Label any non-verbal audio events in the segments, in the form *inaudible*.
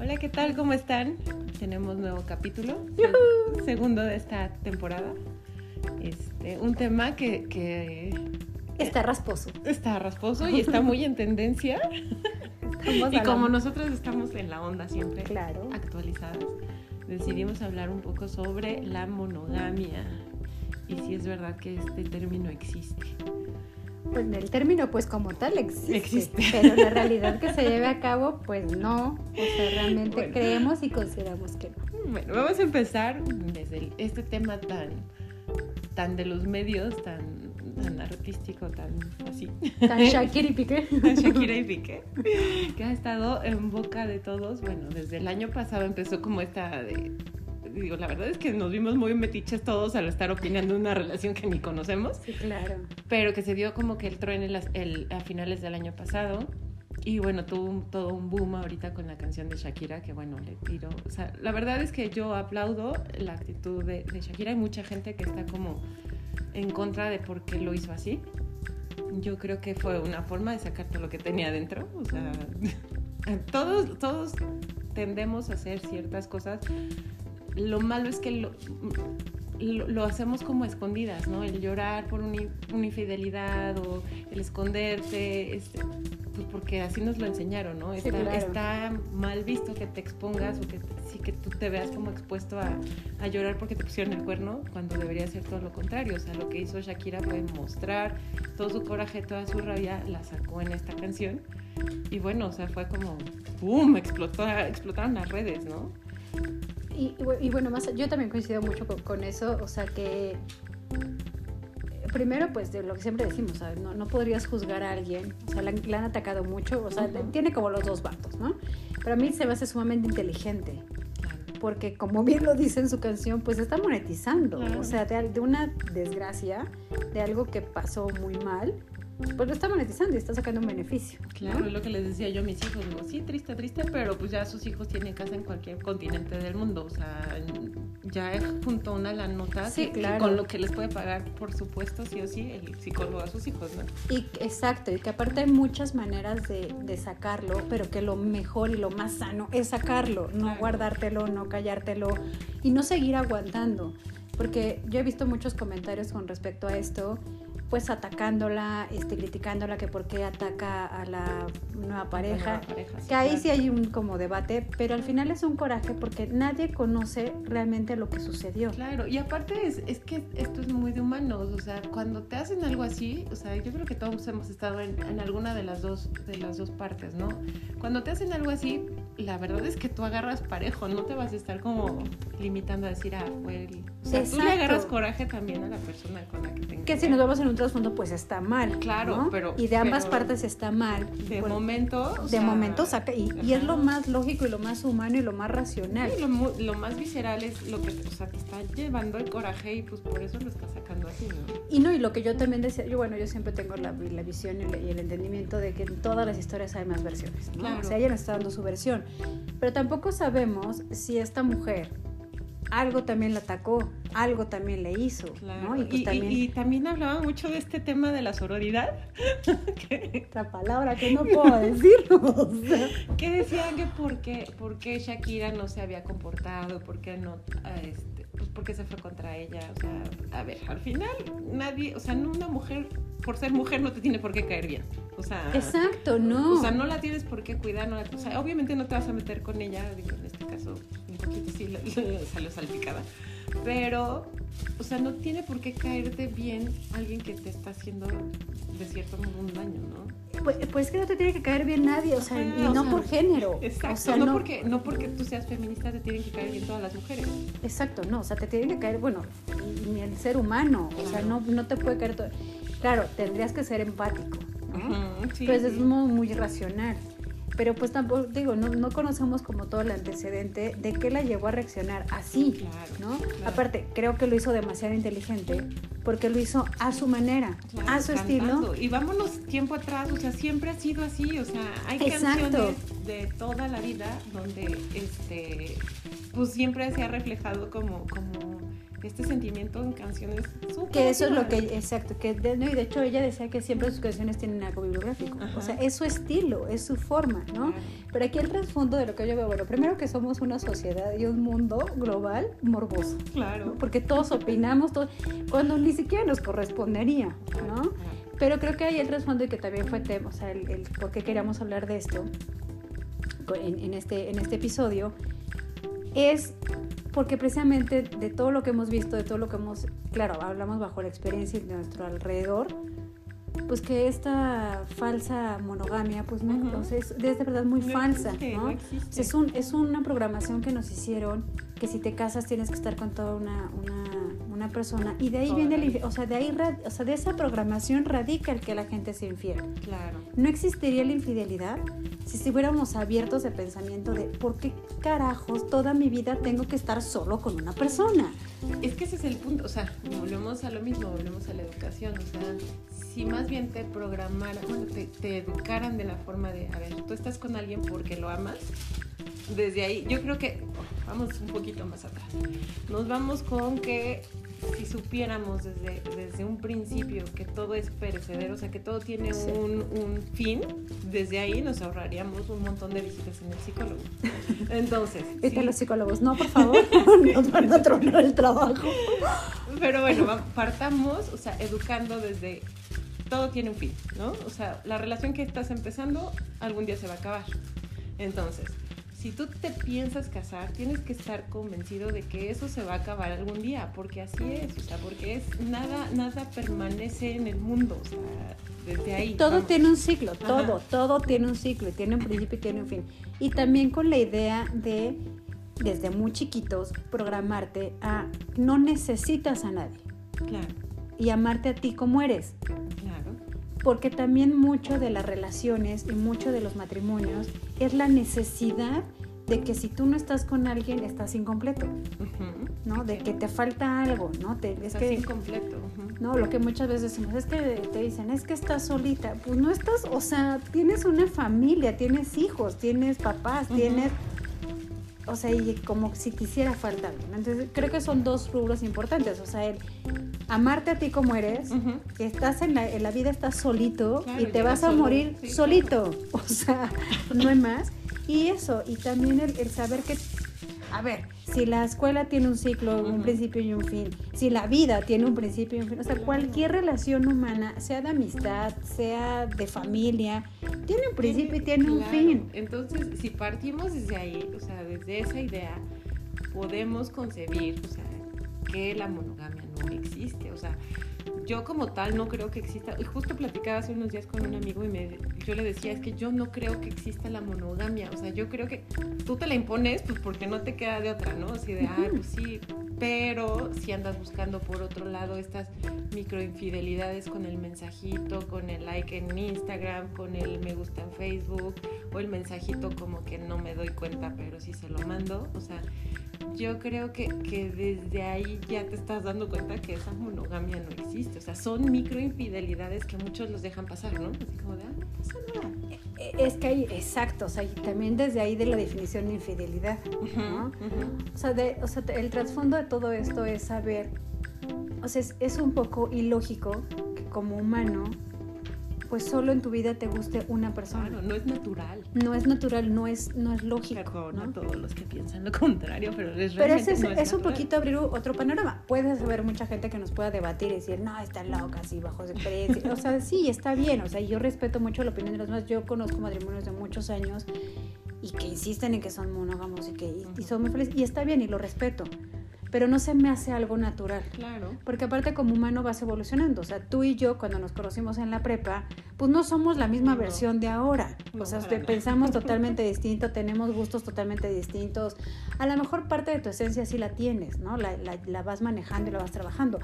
Hola, ¿qué tal? ¿Cómo están? Tenemos nuevo capítulo, segundo de esta temporada. Este, un tema que, que Está rasposo. está rasposo y está muy en tendencia. *laughs* Y como nosotros estamos en la onda siempre Claro. actualizadas, decidimos hablar un poco sobre la monogamia y si es verdad que este término existe. Pues el término, pues como tal, existe. Existe. Pero la realidad que se lleve a cabo, pues no. O sea, realmente Bueno. creemos y consideramos que no. Bueno, vamos a empezar desde el- este tema tan, tan de los medios, tan, tan artístico, tan así. Tan Shakira y Piqué. *laughs* Shakira y Piqué, que ha estado en boca de todos. Bueno, desde el año pasado empezó como esta de... Digo, la verdad es que nos vimos muy metiches todos al estar opinando una relación que ni conocemos, Sí, claro. pero que se dio como que el truene las- el- a finales del año pasado. Y bueno, tuvo un- todo un boom ahorita con la canción de Shakira, que bueno, le tiro. O sea, la verdad es que yo aplaudo la actitud de, de Shakira. Hay mucha gente que está como en contra de por qué lo hizo así. Yo creo que fue una forma de sacar todo lo que tenía adentro. O sea, *laughs* todos, todos tendemos a hacer ciertas cosas. Lo malo es que lo, lo, lo hacemos como escondidas, ¿no? El llorar por una, una infidelidad o el esconderte, este, pues porque así nos lo enseñaron, ¿no? Sí, Está, claro. está mal visto que te expongas o que sí que tú te veas como expuesto a, a llorar porque te pusieron el cuerno cuando debería ser todo lo contrario. O sea, lo que hizo Shakira fue mostrar todo su coraje, toda su rabia, la sacó en esta canción. Y bueno, o sea, fue como, ¡boom! Explotó, explotaron las redes, ¿no? Y, y bu- y bueno, más, yo también coincido mucho con, con eso, o sea que primero pues de lo que siempre decimos, ¿sabes? No, no podrías juzgar a alguien, o sea, la, la han atacado mucho, o sea, tiene como los dos bandos, ¿no? Pero a mí se me hace sumamente inteligente, porque como bien lo dice en su canción, pues está monetizando, Claro. o sea, de, de una desgracia, de algo que pasó muy mal, pues lo está monetizando y está sacando un beneficio. ¿no? Claro, es lo que les decía yo a mis hijos. Digo, sí, triste, triste, pero pues ya sus hijos tienen casa en cualquier continente del mundo. O sea, ya juntó una la nota Sí, que- que claro. con lo que les puede pagar, por supuesto, sí o sí, el psicólogo a sus hijos, ¿no? Y exacto, y que aparte hay muchas maneras de, de sacarlo, pero que lo mejor y lo más sano es sacarlo, no Claro. guardártelo, no callártelo y no seguir aguantando. Porque yo he visto muchos comentarios con respecto a esto, pues atacándola, este, criticándola que por qué ataca a la nueva pareja. Nueva pareja, sí, Que ahí claro. sí hay un como debate, pero al final es un coraje porque nadie conoce realmente lo que sucedió. Claro, y aparte es, es que esto es muy de humanos, o sea, cuando te hacen algo así, o sea, yo creo que todos hemos estado en, en alguna de las dos de las dos partes, ¿no? Cuando te hacen algo así, la verdad es que tú agarras parejo, no te vas a estar como limitando a decir, ah, fue el... O sea, tú le Exacto. agarras coraje también a la persona con la que te Que si nos vamos en un trasfondo, pues está mal. Claro, ¿no? pero- Y de ambas pero- partes está mal. De Por- momento... de sea, momento saca. Y, y es lo más lógico y lo más humano y lo más racional. Sí, lo, lo más visceral es lo que, o sea, te está llevando el coraje y pues por eso lo estás sacando así, ¿no? Y no, y lo que yo también decía, yo bueno, yo siempre tengo la, la visión y el, y el entendimiento de que en todas las historias hay más versiones, ¿no? Claro. O sea, ella nos está dando su versión. Pero tampoco sabemos si esta mujer algo también la atacó, algo también le hizo, Claro. ¿no? Y pues y, también... y- y también hablaba mucho de este tema de la sororidad, *laughs* Otra palabra que no puedo decir. o sea. que decían que por qué, por qué Shakira no se había comportado, por qué no, este, pues por qué se fue contra ella. O sea, a ver, al final nadie, o sea, no una mujer, por ser mujer no te tiene por qué caer bien. O sea, Exacto, no. O sea, no la tienes por qué cuidar, no la- o sea, obviamente no te vas a meter con ella, digo, en este caso un poquito sí salió salpicada, pero, o sea, no tiene por qué caerte bien alguien que te está haciendo de cierto modo un daño, ¿no? Pues, pues que no te tiene que caer bien nadie, o sea, y o no sea, por género. Exacto, o sea, no, Porque, no porque tú seas feminista te tienen que caer bien todas las mujeres. Exacto, no, o sea, te tiene que caer, bueno, ni el ser humano, o sea, no, no te puede caer todo. Claro, tendrías que ser empático, ¿no? Ujú, sí, Pues es muy, muy racional. Pero pues tampoco, digo, no, no conocemos como todo el antecedente de qué la llevó a reaccionar así, Claro, ¿no? claro. Aparte, creo que lo hizo demasiado inteligente porque lo hizo a su manera, Claro, a su estilo. Y vámonos tiempo atrás, o sea, siempre ha sido así, o sea, hay Exacto. canciones de toda la vida donde, este, pues siempre se ha reflejado como, como este sentimiento en canciones súper Que eso es lo que, exacto, que de, no, y de hecho ella decía que siempre sus canciones tienen algo bibliográfico. Ajá. O sea, es su estilo, es su forma, ¿no? Claro. Pero aquí el trasfondo de lo que yo veo, bueno, primero que somos una sociedad y un mundo global morboso, ¿no? Claro. porque todos opinamos, todo, cuando ni siquiera nos correspondería, ¿no? Claro. Pero creo que hay el trasfondo y que también fue tema, o sea, el, el por qué queríamos hablar de esto en, en este, en este episodio, es porque precisamente de todo lo que hemos visto, de todo lo que hemos, claro, hablamos bajo la experiencia de nuestro alrededor, pues que esta falsa monogamia, pues no, Ujú. o sea, es, de verdad muy No falsa, existe, ¿no? no existe. Es, un, es una programación que nos hicieron que si te casas tienes que estar con toda una, una, una persona y de ahí viene el, o sea, de ahí, o sea, de esa programación radica el que la gente sea infiel. Claro. No existiría la infidelidad si estuviéramos abiertos de pensamiento de por qué carajos toda mi vida tengo que estar solo con una persona. Es que ese es el punto, o sea, volvemos a lo mismo, volvemos a la educación, o sea, si más bien te programaran, bueno, te, te educaran de la forma de, a ver, tú estás con alguien porque lo amas, desde ahí, yo creo que, vamos un poquito más atrás, nos vamos con que si supiéramos desde, desde un principio que todo es perecedero, o sea, que todo tiene Sí. un, un fin, desde ahí nos ahorraríamos un montón de visitas en el psicólogo. Entonces, *laughs* Vete a los psicólogos, no, por favor, nos van a tronar el trabajo. Pero bueno, partamos, o sea, educando desde todo tiene un fin, ¿no? O sea, la relación que estás empezando algún día se va a acabar. Entonces, si tú te piensas casar, tienes que estar convencido de que eso se va a acabar algún día, porque así es, o sea, porque es nada nada permanece en el mundo, o sea, desde ahí. Todo vamos. tiene un ciclo, todo, Ajá. todo tiene un ciclo, y tiene un principio y tiene un fin. Y también con la idea de, desde muy chiquitos, programarte a no necesitas a nadie Claro, y amarte a ti como eres. claro. Porque también mucho de las relaciones y mucho de los matrimonios es la necesidad de que si tú no estás con alguien estás incompleto. ¿no? De que te falta algo, ¿no? Te, es Estás que incompleto. no, lo que muchas veces decimos es que te dicen, es que estás solita. Pues no estás, o sea, tienes una familia, tienes hijos, tienes papás, tienes, o sea, y como si te hiciera falta algo. ¿no? Entonces, creo que son dos rubros importantes, o sea, el amarte a ti como eres, que estás en la, en la vida, estás solito Claro, y te vas a solo, morir sí, solito, *laughs* o sea, no hay más. Y eso, y también el, el saber que, a ver, si la escuela tiene un ciclo, un principio y un fin, si la vida tiene un principio y un fin, o sea, cualquier relación humana, sea de amistad, sea de familia, tiene un principio y tiene un fin. Entonces, si partimos desde ahí, o sea, desde esa idea, podemos concebir, o sea, que la monogamia no existe. O sea, yo como tal no creo que exista. Y justo platicaba hace unos días con un amigo y me, yo le decía, es que yo no creo que exista la monogamia. O sea, yo creo que tú te la impones, pues porque no te queda de otra, ¿no? Así de, ah, pues sí. Pero si andas buscando por otro lado estas microinfidelidades con el mensajito, con el like en Instagram, con el me gusta en Facebook, o el mensajito como que no me doy cuenta, pero sí se lo mando. O sea, yo creo que, que desde ahí ya te estás dando cuenta que esa monogamia no existe. O sea, son microinfidelidades que muchos los dejan pasar, ¿no? Así como de, ah, no pasa nada. Eh, Es que hay, exacto, o sea, y también desde ahí de la definición de infidelidad. O sea, de- o sea, el trasfondo de todo esto es saber, o sea, es, es un poco ilógico que como humano, pues solo en tu vida te guste una persona. Claro, no es natural. No es natural, no es, no es lógico. Perdón ¿no? a todos los que piensan lo *laughs* contrario, pero es Pero realmente es, no es un poquito abrir otro panorama. Puedes haber mucha gente que nos pueda debatir y decir, no, están locas y bajo de experiencia. O sea, sí, está bien. O sea, yo respeto mucho la opinión de los demás. Yo conozco matrimonios de muchos años y que insisten en que son monógamos y que y, y son muy felices. Y está bien y lo respeto. Pero no se me hace algo natural. Claro. Porque aparte como humano vas evolucionando. O sea, tú y yo cuando nos conocimos en la prepa, pues no somos la misma No. versión de ahora. O sea, nada. pensamos totalmente distinto, tenemos gustos totalmente distintos. A lo mejor parte de tu esencia sí la tienes, ¿no? La, la- la vas manejando y la vas trabajando.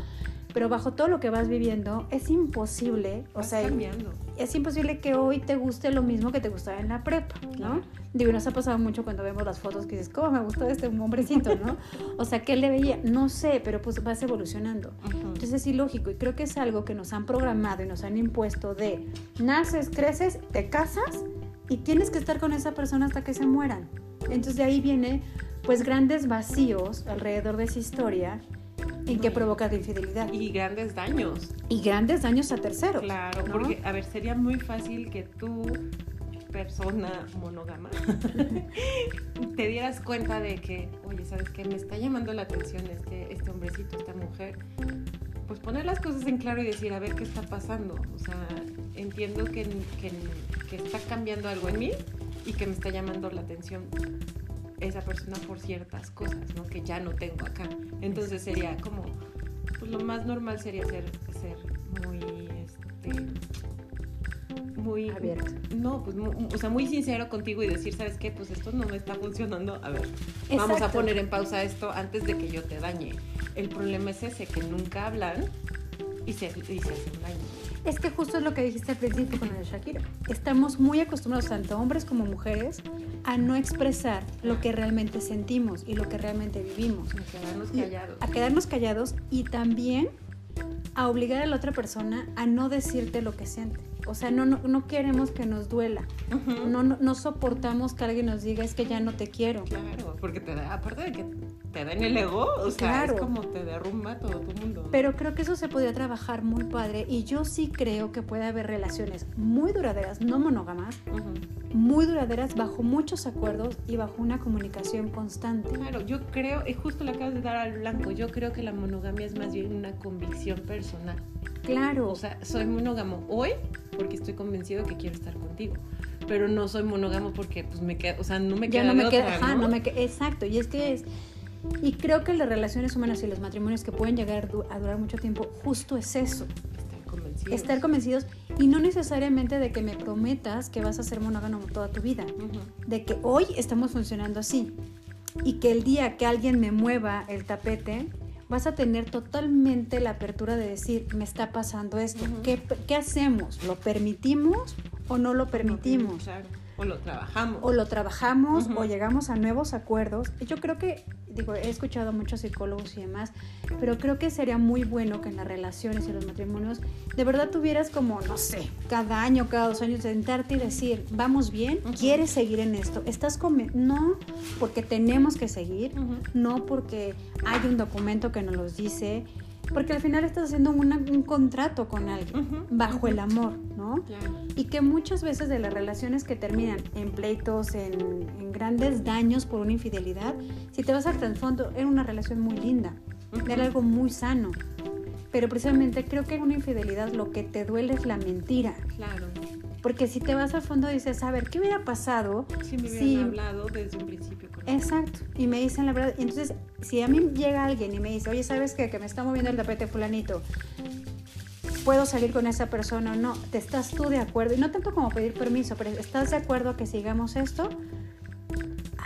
Pero bajo todo lo que vas viviendo, es imposible, o Vas sea, cambiando. es imposible que hoy te guste lo mismo que te gustaba en la prepa, ¿no? Digo, nos ha pasado mucho cuando vemos las fotos que dices, ¿cómo me gustó este hombrecito, no? O sea, ¿qué le veía? No sé, pero pues vas evolucionando. Entonces es ilógico y creo que es algo que nos han programado y nos han impuesto de naces, creces, te casas y tienes que estar con esa persona hasta que se mueran. Entonces de ahí viene pues grandes vacíos alrededor de esa historia en que provoca la infidelidad. Y grandes daños. Y grandes daños a terceros. Claro, ¿no? porque, a ver, sería muy fácil que tú, persona monógama, *laughs* te dieras cuenta de que, oye, ¿sabes qué? Me está llamando la atención este, este hombrecito, esta mujer. Pues poner las cosas en claro y decir, a ver qué está pasando. O sea, entiendo que, que, que está cambiando algo en mí y que me está llamando la atención esa persona por ciertas cosas, ¿no? Que ya no tengo acá. Entonces sería como, pues lo más normal sería ser, ser muy, este, muy Abierto. No, pues, mu- o sea, muy sincero contigo y decir, ¿sabes qué? Pues esto no me está funcionando. A ver, vamos a poner en pausa esto antes de que yo te dañe. El problema es ese, que nunca hablan y se, y se hacen daño. Es que justo es lo que dijiste al principio con el Shakira. Estamos muy acostumbrados, tanto hombres como mujeres, a no expresar lo que realmente sentimos y lo que realmente vivimos. Y quedarnos callados. A quedarnos callados y también a obligar a la otra persona a no decirte lo que siente. O sea, no, no, no queremos que nos duela. No, no, no soportamos que alguien nos diga es que ya no te quiero. Claro, porque te da, aparte de que te da en el ego, o sea, Claro. es como te derrumba todo tu mundo. Pero creo que eso se podría trabajar muy padre y yo sí creo que puede haber relaciones muy duraderas, no monógamas, muy duraderas bajo muchos acuerdos y bajo una comunicación constante. Claro, yo creo, y justo le acabas de dar al blanco, yo creo que la monogamia es más bien una convicción personal. Claro, O sea, soy monógamo hoy porque estoy convencido que quiero estar contigo. Pero no soy monógamo porque pues me queda, o sea, no me ya queda no de me queda, ajá, ¿no? no me queda, exacto, y es que es y creo que las relaciones humanas y los matrimonios que pueden llegar a durar mucho tiempo, justo es eso, Estar convencido. estar convencidos y no necesariamente de que me prometas que vas a ser monógamo toda tu vida. De que hoy estamos funcionando así y que el día que alguien me mueva el tapete, vas a tener totalmente la apertura de decir, me está pasando esto. ¿Qué, qué hacemos? ¿Lo permitimos o no lo permitimos? Claro. O lo trabajamos. O lo trabajamos o llegamos a nuevos acuerdos. Y Yo creo que, digo, he escuchado a muchos psicólogos y demás, pero creo que sería muy bueno que en las relaciones y los matrimonios de verdad tuvieras como, no sé, cada año, cada dos años, sentarte y decir, vamos bien, quieres seguir en esto, estás conven- no porque tenemos que seguir, no porque hay un documento que nos los dice, porque al final estás haciendo una- un contrato con alguien, bajo el amor, ¿no? Claro. Y que muchas veces de las relaciones que terminan en pleitos, en, en grandes daños por una infidelidad, si te vas al trasfondo, era una relación muy linda, Ujú. era algo muy sano. Pero precisamente creo que en una infidelidad lo que te duele es la mentira. Claro. Porque si te vas al fondo dices, a ver, ¿qué hubiera pasado? Si me hubieran Sí. hablado desde un principio. con él. Exacto. Y me dicen la verdad. Entonces, si a mí llega alguien y me dice, oye, ¿sabes qué? Que me está moviendo el tapete fulanito. ¿Puedo salir con esa persona o no? ¿Te estás tú de acuerdo? Y no tanto como pedir permiso, pero ¿estás de acuerdo a que sigamos esto?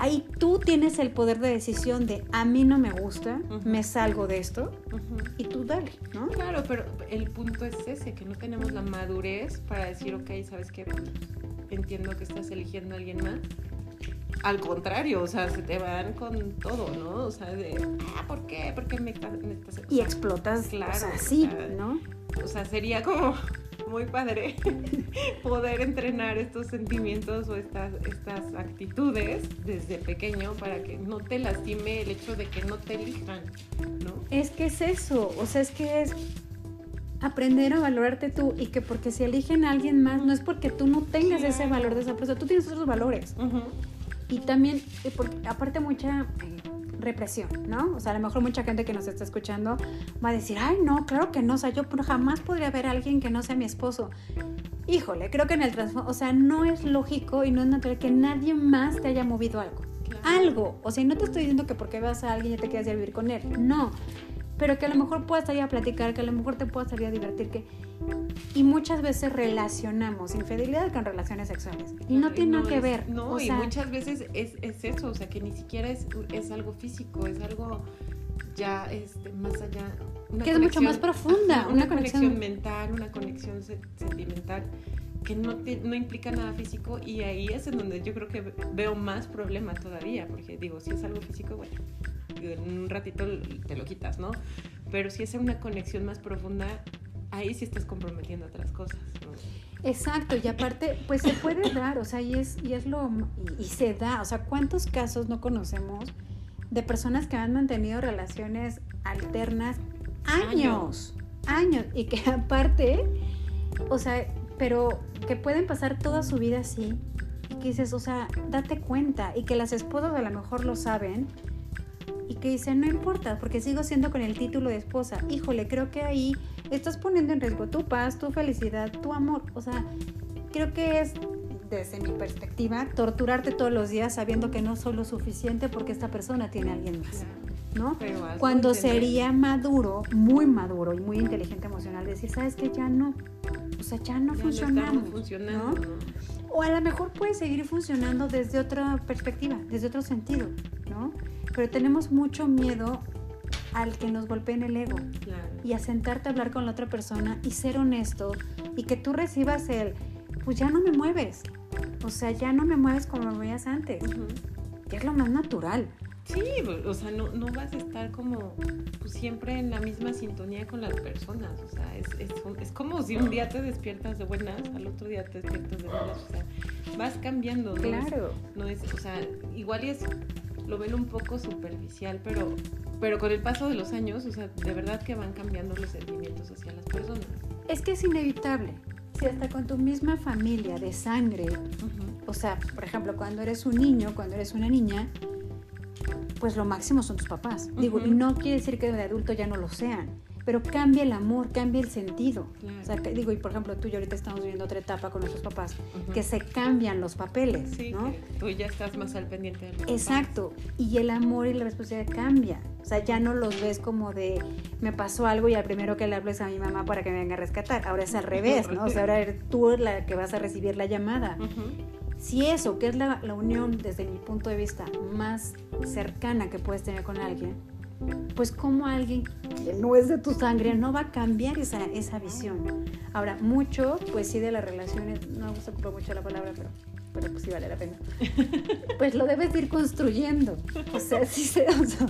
Ahí tú tienes el poder de decisión de a mí no me gusta, me salgo de esto y tú dale, ¿no? Claro, pero el punto es ese, que no tenemos la madurez para decir, ok, ¿sabes qué? Entiendo que estás eligiendo a alguien más. Al contrario, o sea, se te van con todo, ¿no? O sea, de, ah, ¿por qué? ¿Por qué me, estás- me estás...? Y explotas, Claro, o sea, o sí, sea, ¿no? O sea, sería como muy padre *laughs* poder entrenar estos sentimientos o estas, estas actitudes desde pequeño para que no te lastime el hecho de que no te elijan, ¿no? Es que es eso, o sea, es que es aprender a valorarte tú y que porque si eligen a alguien más no es porque tú no tengas ese valor de esa persona, tú tienes otros valores. Ujú. Y también, eh, porque aparte mucha eh, represión, ¿no? O sea, a lo mejor mucha gente que nos está escuchando va a decir, ay, no, claro que no, o sea, yo jamás podría ver a alguien que no sea mi esposo. Híjole, creo que en el trasfondo, o sea, no es lógico y no es natural que nadie más te haya movido algo. Claro. Algo. O sea, no te estoy diciendo que porque veas a alguien ya te quieras ir a vivir con él. No. Pero que a lo mejor puedas salir a platicar, que a lo mejor te puedas salir a divertir, que... Y muchas veces relacionamos infidelidad con relaciones sexuales. Y no tiene nada que es- ver. No, o y sea, muchas veces es, es eso, o sea, que ni siquiera es, es algo físico, es algo ya este, más allá. una Que es mucho más profunda, una una, conexión- conexión mental, una conexión se- sentimental que no, te- no implica nada físico y ahí es en donde yo creo que veo más problema todavía, porque digo, si es algo físico, bueno, en un ratito te lo quitas, ¿no? Pero si es una conexión más profunda, ahí sí estás comprometiendo otras cosas, ¿no? Exacto, y aparte, pues se puede dar, o sea, y es, y es lo, y, y se da, o sea, ¿cuántos casos no conocemos de personas que han mantenido relaciones alternas años, años, y que aparte, o sea, pero que pueden pasar toda su vida así, y que dices, o sea, date cuenta, y que las esposas a lo mejor lo saben, y que dicen, no importa, porque sigo siendo con el título de esposa. Híjole, creo que ahí estás poniendo en riesgo tu paz, tu felicidad, tu amor. O sea, creo que es, desde mi perspectiva, torturarte todos los días sabiendo que no soy lo suficiente porque esta persona tiene a alguien más. ¿no? Cuando sería maduro, muy maduro y muy inteligente emocional, decir, ¿sabes qué? Ya no. O sea, ya no funcionamos. ¿no? O a lo mejor puede seguir funcionando desde otra perspectiva, desde otro sentido, ¿no? Pero tenemos mucho miedo al que nos golpeen el ego y a sentarte a hablar con la otra persona y ser honesto y que tú recibas el, pues ya no me mueves, o sea, ya no me mueves como me movías antes, que es lo más natural. Sí, o sea, no, no vas a estar como pues, siempre en la misma sintonía con las personas. O sea, es, es, es, como si un día te despiertas de buenas, al otro día te despiertas de malas. O sea, vas cambiando. ¿no? Claro. no es, o sea, igual y es, lo ven un poco superficial, pero, pero con el paso de los años, o sea, de verdad que van cambiando los sentimientos hacia las personas. Es que es inevitable. Si hasta con tu misma familia de sangre, o sea, por ejemplo, cuando eres un niño, cuando eres una niña, pues lo máximo son tus papás. Digo, y no quiere decir que de adulto ya no lo sean, pero cambia el amor, cambia el sentido. O sea, digo, y por ejemplo, tú y yo ahorita estamos viviendo otra etapa con nuestros papás, que se cambian los papeles, ¿no? tú ya estás más al pendiente de los Exacto, y el amor y la responsabilidad cambia. O sea, ya no los ves como de, me pasó algo y al primero que le hables a mi mamá para que me venga a rescatar. Ahora es al *laughs* revés, ¿no? O sea, ahora eres tú la que vas a recibir la llamada. Si eso, que es la, unión desde mi punto de vista más cercana que puedes tener con alguien, pues como alguien que no es de tu sangre no va a cambiar esa, esa visión. Ahora, mucho, pues sí, de las relaciones, no me gusta mucho la palabra, pero pero pues sí vale la pena. *laughs* Pues lo debes ir construyendo. O sea, sí, se, o sea,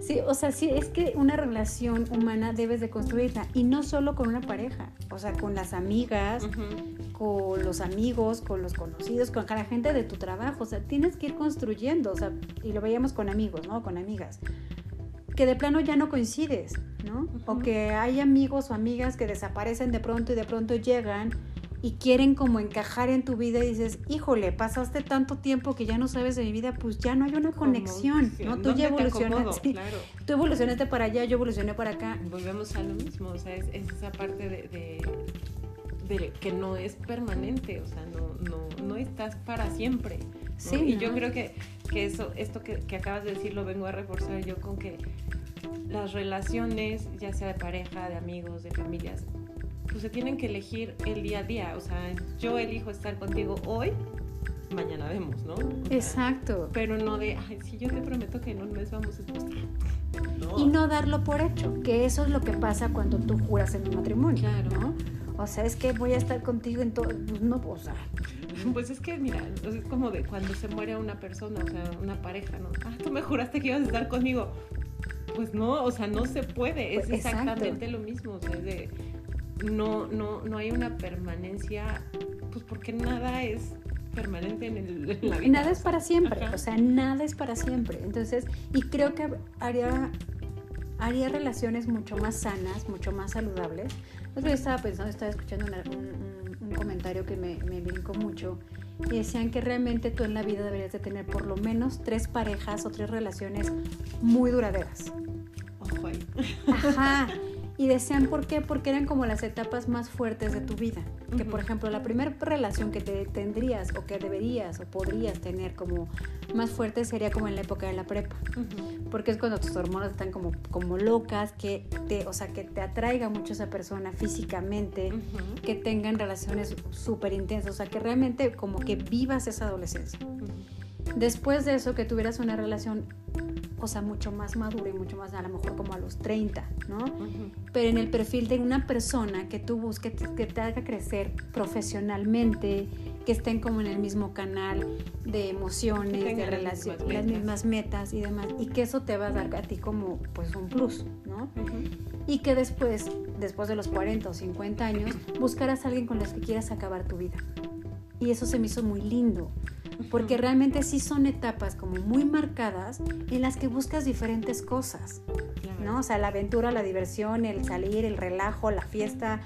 sí, o sea, sí, es que una relación humana debes de construirla y no solo con una pareja, o sea, con las amigas, con los amigos, con los conocidos, con la gente de tu trabajo, o sea, tienes que ir construyendo, o sea, y lo veíamos con amigos, ¿no? Con amigas que de plano ya no coincides, ¿no? O que hay amigos o amigas que desaparecen de pronto y de pronto llegan y quieren como encajar en tu vida y dices, híjole, pasaste tanto tiempo que ya no sabes de mi vida, pues ya no hay una conexión, ¿no? Tú ya evolucionaste, tú evolucionaste para allá, yo evolucioné para acá. Volvemos a lo mismo, o sea, es, esa parte de, de, que no es permanente, o sea, no, no, no estás para siempre. Sí, y yo creo que, que eso, esto que, que acabas de decir lo vengo a reforzar yo con que las relaciones, ya sea de pareja, de amigos, de familias, pues se tienen que elegir el día a día. O sea, yo elijo estar contigo hoy, mañana vemos, ¿no? Exacto. Pero no de, ay, sí, yo te prometo que en un mes vamos a estar. Y no darlo por hecho, que eso es lo que pasa cuando tú juras en un matrimonio. Claro. ¿no? O sea, es que voy a estar contigo en todo. Pues no, o sea. *laughs* Pues es que, mira, es como de cuando se muere una persona, o sea, una pareja, ¿no? Ah, tú me juraste que ibas a estar conmigo. Pues no, o sea, no se puede. Es pues, exactamente lo mismo. O sea, es de no, no, no hay una permanencia, pues porque nada es permanente en, el, la vida. Nada es para siempre, o sea, nada es para siempre. Entonces, y creo que haría, haría relaciones mucho más sanas, mucho más saludables. Yo estaba pensando, estaba escuchando un, un, comentario que me, me brincó mucho y decían que realmente tú en la vida deberías de tener por lo menos tres parejas o tres relaciones muy duraderas. Ojo ahí. Ajá. *laughs* Y decían por qué, porque eran como las etapas más fuertes de tu vida. Que por ejemplo, la primera relación que te tendrías o que deberías o podrías tener como más fuerte sería como en la época de la prepa. Porque es cuando tus hormonas están como, como locas, que te, o sea, que te atraiga mucho esa persona físicamente, que tengan relaciones súper intensas, o sea, que realmente como que vivas esa adolescencia. Después de eso, que tuvieras una relación o sea, mucho más madura y mucho más, a lo mejor como a los 30, ¿no? Pero en el perfil de una persona que tú busques, que te haga crecer profesionalmente, que estén como en el mismo canal de emociones, de relaciones, las, mismas metas y demás, y que eso te va a dar a ti como pues un plus, ¿no? Y que después, después de los 40 o 50 años, buscarás a alguien con el que quieras acabar tu vida. Y eso se me hizo muy lindo porque realmente sí son etapas como muy marcadas en las que buscas diferentes cosas, ¿no? O sea, la aventura, la diversión, el salir, el relajo, la fiesta,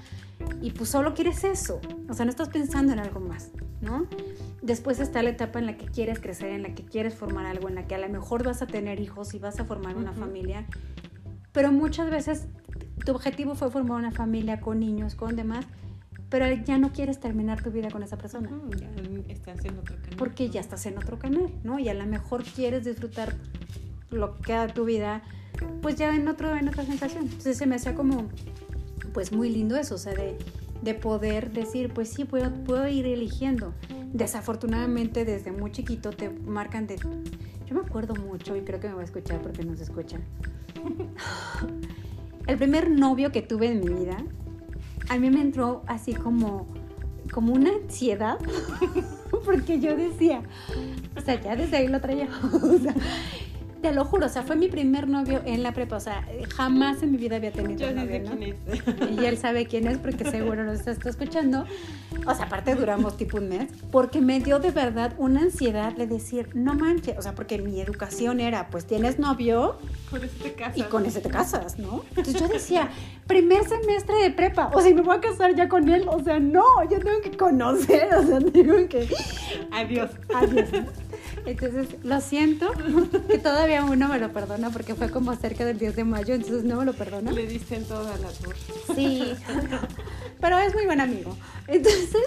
y pues solo quieres eso, o sea, no estás pensando en algo más, ¿no? Después está la etapa en la que quieres crecer, en la que quieres formar algo, en la que a lo mejor vas a tener hijos y vas a formar una familia, pero muchas veces tu objetivo fue formar una familia con niños, con demás, pero ya no quieres terminar tu vida con esa persona. ya estás en otro canal. Porque ya estás en otro canal, ¿no? Y a lo mejor quieres disfrutar lo que queda de tu vida, pues ya en, otro, en otra sensación. Entonces se me hacía como, pues muy lindo eso, o sea, de, de poder decir, pues sí, puedo, puedo ir eligiendo. Desafortunadamente desde muy chiquito te marcan de... Yo me acuerdo mucho y creo que me va a escuchar porque no se escucha. *laughs* El primer novio que tuve en mi vida, a mí me entró así como, como una ansiedad, *laughs* porque yo decía, o sea, ya desde ahí lo traía, *laughs* o sea, te lo juro, o sea, fue mi primer novio en la prepa, o sea, jamás en mi vida había tenido Yo sé novio, de ¿no? quién es. Y él sabe quién es porque seguro nos está, escuchando. O sea, aparte duramos tipo un mes, porque me dio de verdad una ansiedad de decir, no manches, o sea, porque mi educación era, pues tienes novio Con eso te casas. y con ese te casas, ¿no? Entonces yo decía, primer semestre de prepa, o sea, me voy a casar ya con él, o sea, no, yo tengo que conocer, o sea, *laughs* tengo que... Adiós. Adiós. Entonces, lo siento, *laughs* que todavía uno me lo perdona porque fue como cerca del 10 de mayo, entonces no me lo perdona. Le diste en toda la tour. Sí, pero es muy buen amigo. Entonces,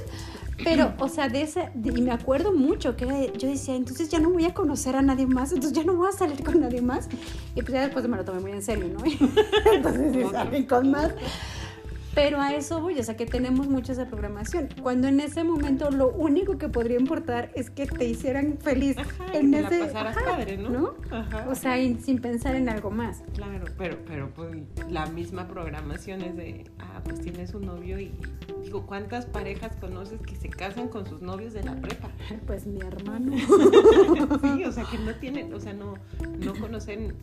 pero, o sea, de ese, de- y me acuerdo mucho que yo decía, entonces ya no voy a conocer a nadie más, entonces ya no voy a salir con nadie más. Y pues ya después me lo tomé muy en serio, ¿no? *laughs* Entonces salí con más. Pero a eso voy, o sea que tenemos mucha esa programación. Cuando en ese momento lo único que podría importar es que te hicieran feliz Ajá, en te la ese pasaras ajá, padre, ¿no? Ajá. O sea, y sin pensar en algo más. Claro, pero, pero pues la misma programación es de, ah, pues tienes un novio y digo, ¿cuántas parejas conoces que se casan con sus novios de la prepa? *laughs* Pues mi hermano. *laughs* Sí, o sea, que no tienen, o sea, no, no conocen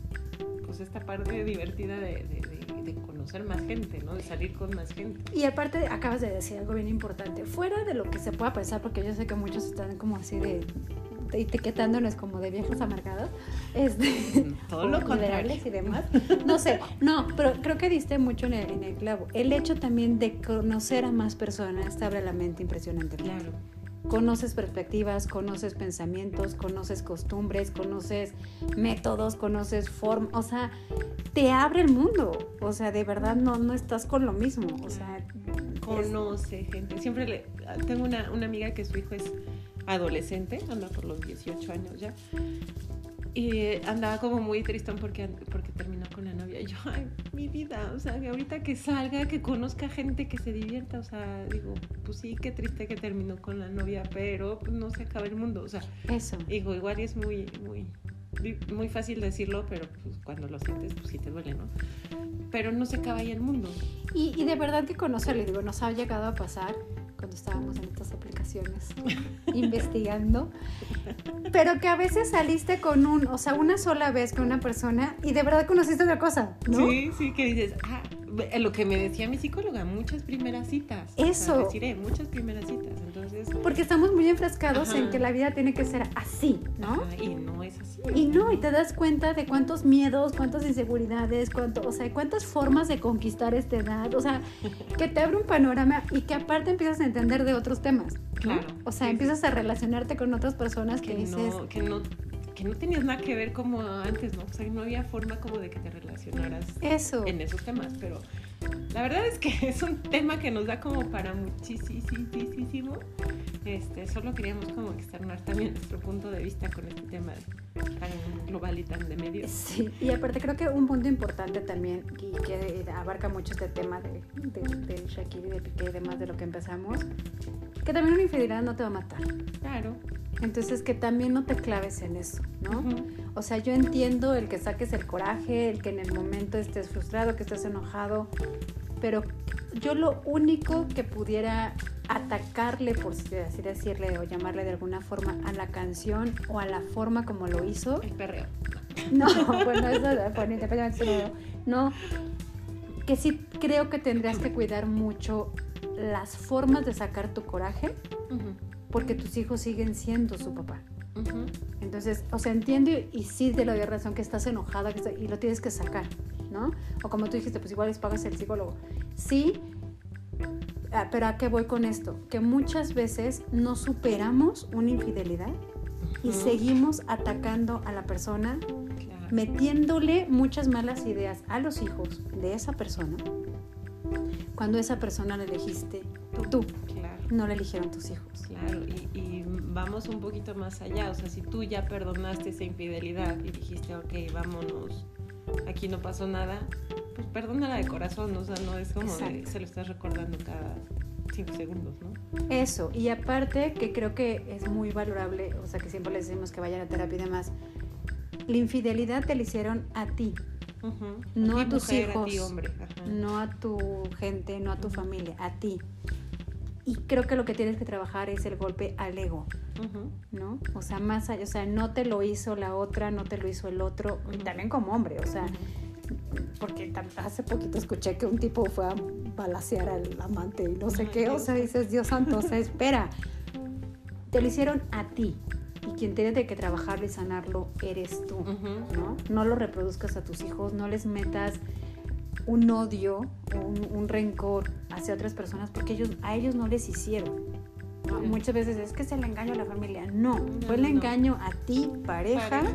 pues esta parte divertida de, de- de- de conocer más gente, ¿no? De salir con más gente. Y aparte acabas de decir algo bien importante, fuera de lo que se pueda pensar, porque yo sé que muchos están como así de, etiquetándonos como de viejos amargados, este, *laughs* Todo lo contrario. y demás. No sé, no, pero creo que diste mucho en el, en el clavo. El hecho también de conocer a más personas te abre la mente impresionantemente. Claro. Conoces perspectivas, conoces pensamientos, conoces costumbres, conoces métodos, conoces formas, o sea, te abre el mundo. O sea, de verdad no, no estás con lo mismo. O sea, Conoce gente. Siempre le. Tengo una, una amiga que su hijo es adolescente, anda por los 18 años ya. Y andaba como muy tristón porque, porque terminó con la novia. Y yo, ay, mi vida, o sea, que ahorita que salga, que conozca gente que se divierta. O sea, digo, pues sí, qué triste que terminó con la novia, pero pues, no se acaba el mundo. O sea, eso. digo, igual es muy, muy, muy fácil decirlo, pero pues cuando lo sientes, pues sí te duele, ¿no? Pero no se acaba ahí el mundo. Y, y de verdad que conocerle, digo, nos ha llegado a pasar cuando estábamos en estas aplicaciones *laughs* investigando, pero que a veces saliste con un, o sea, una sola vez con una persona y de verdad conociste otra cosa, ¿no? Sí, sí, que dices, ah, lo que me decía mi psicóloga, muchas primeras citas. O sea, Eso. deciré, muchas primeras citas. Entonces, Porque estamos muy enfrascados Ajá. en que la vida tiene que ser así, ¿no? ajá, y no es así. Y no, y te das cuenta de cuántos miedos, cuántas inseguridades, cuánto, o sea, cuántas formas de conquistar esta edad, o sea, *laughs* que te abre un panorama y que aparte empiezas a entender de otros temas. ¿no? Claro, O sea, sí, empiezas a relacionarte con otras personas que, que dices, no, que no, que no tenías nada que ver como antes, ¿no? O sea, no había forma como de que te relacionaras eso. en esos temas, pero la verdad es que *laughs* es un tema que nos da como para muchísimo. Este, solo queríamos como externar también nuestro punto de vista con este tema tan global y tan de medio. Sí, y aparte creo que un punto importante también y que abarca mucho este tema de, de, del Shakira y de Piqué y demás de lo que empezamos, que también una infidelidad no te va a matar. Claro. Entonces que también no te claves en eso, ¿no? O sea, yo entiendo el que saques el coraje, el que en el momento estés frustrado, que estés enojado, pero yo lo único que pudiera atacarle, por así decirle, o llamarle de alguna forma a la canción o a la forma como lo hizo, El perreo. no, *laughs* bueno, eso bueno, independientemente de no, que sí creo que tendrías que cuidar mucho las formas de sacar tu coraje, Ujú. porque tus hijos siguen siendo su papá. Ujú. Entonces, o sea, entiendo y, sí lo doy razón que estás enojada que y lo tienes que sacar, ¿no? O como tú dijiste, pues igual les pagas el psicólogo. Sí, ah, pero ¿a qué voy con esto? Que muchas veces no superamos una infidelidad y seguimos atacando a la persona, Claro. metiéndole muchas malas ideas a los hijos de esa persona, cuando esa persona la elegiste tú, Claro. no la eligieron tus hijos. Claro, y, y vamos un poquito más allá, o sea, si tú ya perdonaste esa infidelidad y dijiste, ok, vámonos, aquí no pasó nada, pues perdónala de corazón, o sea, no es como de, se lo estás recordando cada cinco segundos, ¿no? Eso, y aparte que creo que es muy valorable, o sea que siempre les decimos que vayan a terapia y demás, la infidelidad te la hicieron a ti. No ti, a tus mujer, hijos. A ti, hombre. Ajá. no a tu gente, no a tu familia, a ti. Y creo que lo que tienes que trabajar es el golpe al ego. ¿no? O sea, más allá, o sea, no te lo hizo la otra, no te lo hizo el otro, y también como hombre, o sea, porque hace poquito escuché que un tipo fue a balasear al amante y no sé qué, o sea, dices, Dios santo, o sea, espera, te lo hicieron a ti y quien tiene de que trabajarlo y sanarlo eres tú. ¿no? No lo reproduzcas a tus hijos, no les metas un odio, un, un rencor hacia otras personas porque ellos, a ellos no les hicieron. ¿no? Sí. Muchas veces es que es el engaño a la familia. No, No, fue el no, engaño a ti, pareja, Pareja.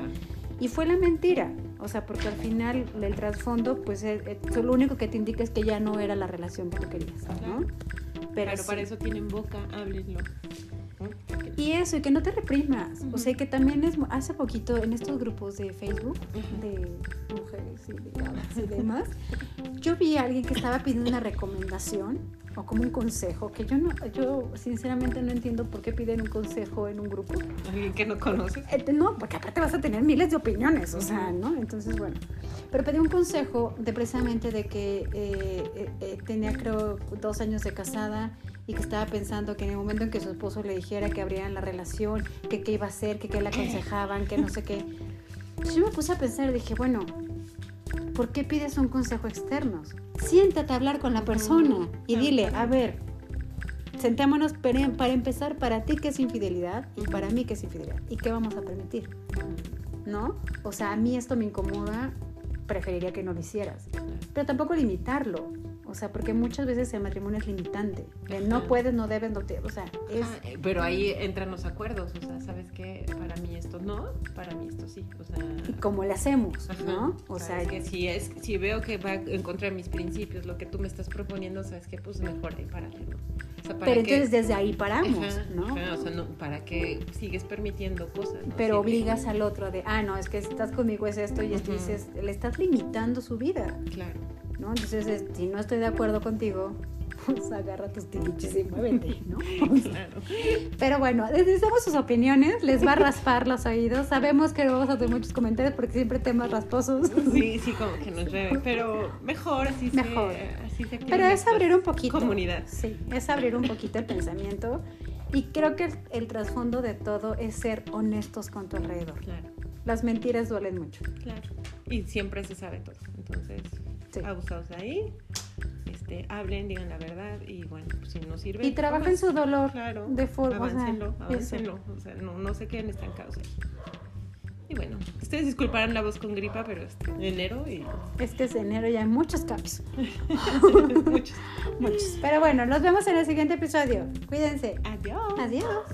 y fue la mentira. O sea, porque al final el trasfondo, pues eh, lo único que te indica es que ya no era la relación que tú querías, ¿no? Claro. Pero sí. para eso tienen boca, háblenlo. Y eso, y que no te reprimas. O Ujú. sea, que también es, hace poquito en estos grupos de Facebook, Ujú. de mujeres y de y demás, yo vi a alguien que estaba pidiendo una recomendación o como un consejo, que yo no, yo sinceramente no entiendo por qué piden un consejo en un grupo. Alguien que no conoces. Eh, No, porque aparte vas a tener miles de opiniones, o sea. ¿no? Entonces, bueno. Pero pedí un consejo de precisamente de que eh, eh, eh, tenía, creo, dos años de casada y que estaba pensando que en el momento en que su esposo le dijera que abrieran la relación, que qué iba a hacer, que qué le aconsejaban, que no sé qué. Entonces yo me puse a pensar, dije, bueno, ¿por qué pides un consejo externo? Siéntate a hablar con la persona y dile, a ver, sentémonos para, para empezar, para ti qué es infidelidad y para mí qué es infidelidad y qué vamos a permitir, ¿no? O sea, a mí esto me incomoda, preferiría que no lo hicieras, pero tampoco limitarlo. O sea, porque muchas veces el matrimonio es limitante. De no puedes, no debes, no te... O sea, es... Ah, eh, pero ahí entran los acuerdos, o sea, ¿sabes qué? Para mí esto no, para mí esto sí, o sea... Y cómo le hacemos, Ajá. ¿no? O sea, que si, es, si veo que va en contra de mis principios, lo que tú me estás proponiendo, ¿sabes qué? Pues mejor ahí para ¿no? O sea, ¿para pero qué? entonces desde ahí paramos, Ajá, ¿no? o sea, no, ¿para qué sigues permitiendo cosas? no? Pero Sí, obligas al otro de, ah, no, es que si estás conmigo es esto y esto, dices, le estás limitando su vida, Claro. ¿No? Entonces, es- si no estoy de acuerdo contigo, *laughs* pues agarra tus tiliches y muévete, ¿no? *laughs* Claro. Pero bueno, decimos sus opiniones, les va a raspar los oídos. Sabemos que no vamos a tener muchos comentarios porque siempre temas rasposos. Sí, sí, como que nos llueve, pero mejor así Mejor. se, así se Pero es abrir un poquito. Comunidad. Sí, es abrir un poquito el pensamiento. Y creo que el, el trasfondo de todo es ser honestos con tu alrededor. Claro, Las mentiras duelen mucho. claro. Y siempre se sabe todo. Entonces, Sí. abusados de ahí, este, hablen, digan la verdad y bueno, pues, si no sirve. Y trabajen su dolor Claro. de forma. o sea, Aváncenlo, eso. aváncenlo. O sea, no, no se queden estancados ahí. Y bueno, ustedes disculparán la voz con gripa, pero es enero y Es que es enero y hay muchos cambios. *laughs* muchos. *laughs* Muchos. Pero bueno, nos vemos en el siguiente episodio. Cuídense. Adiós. Adiós.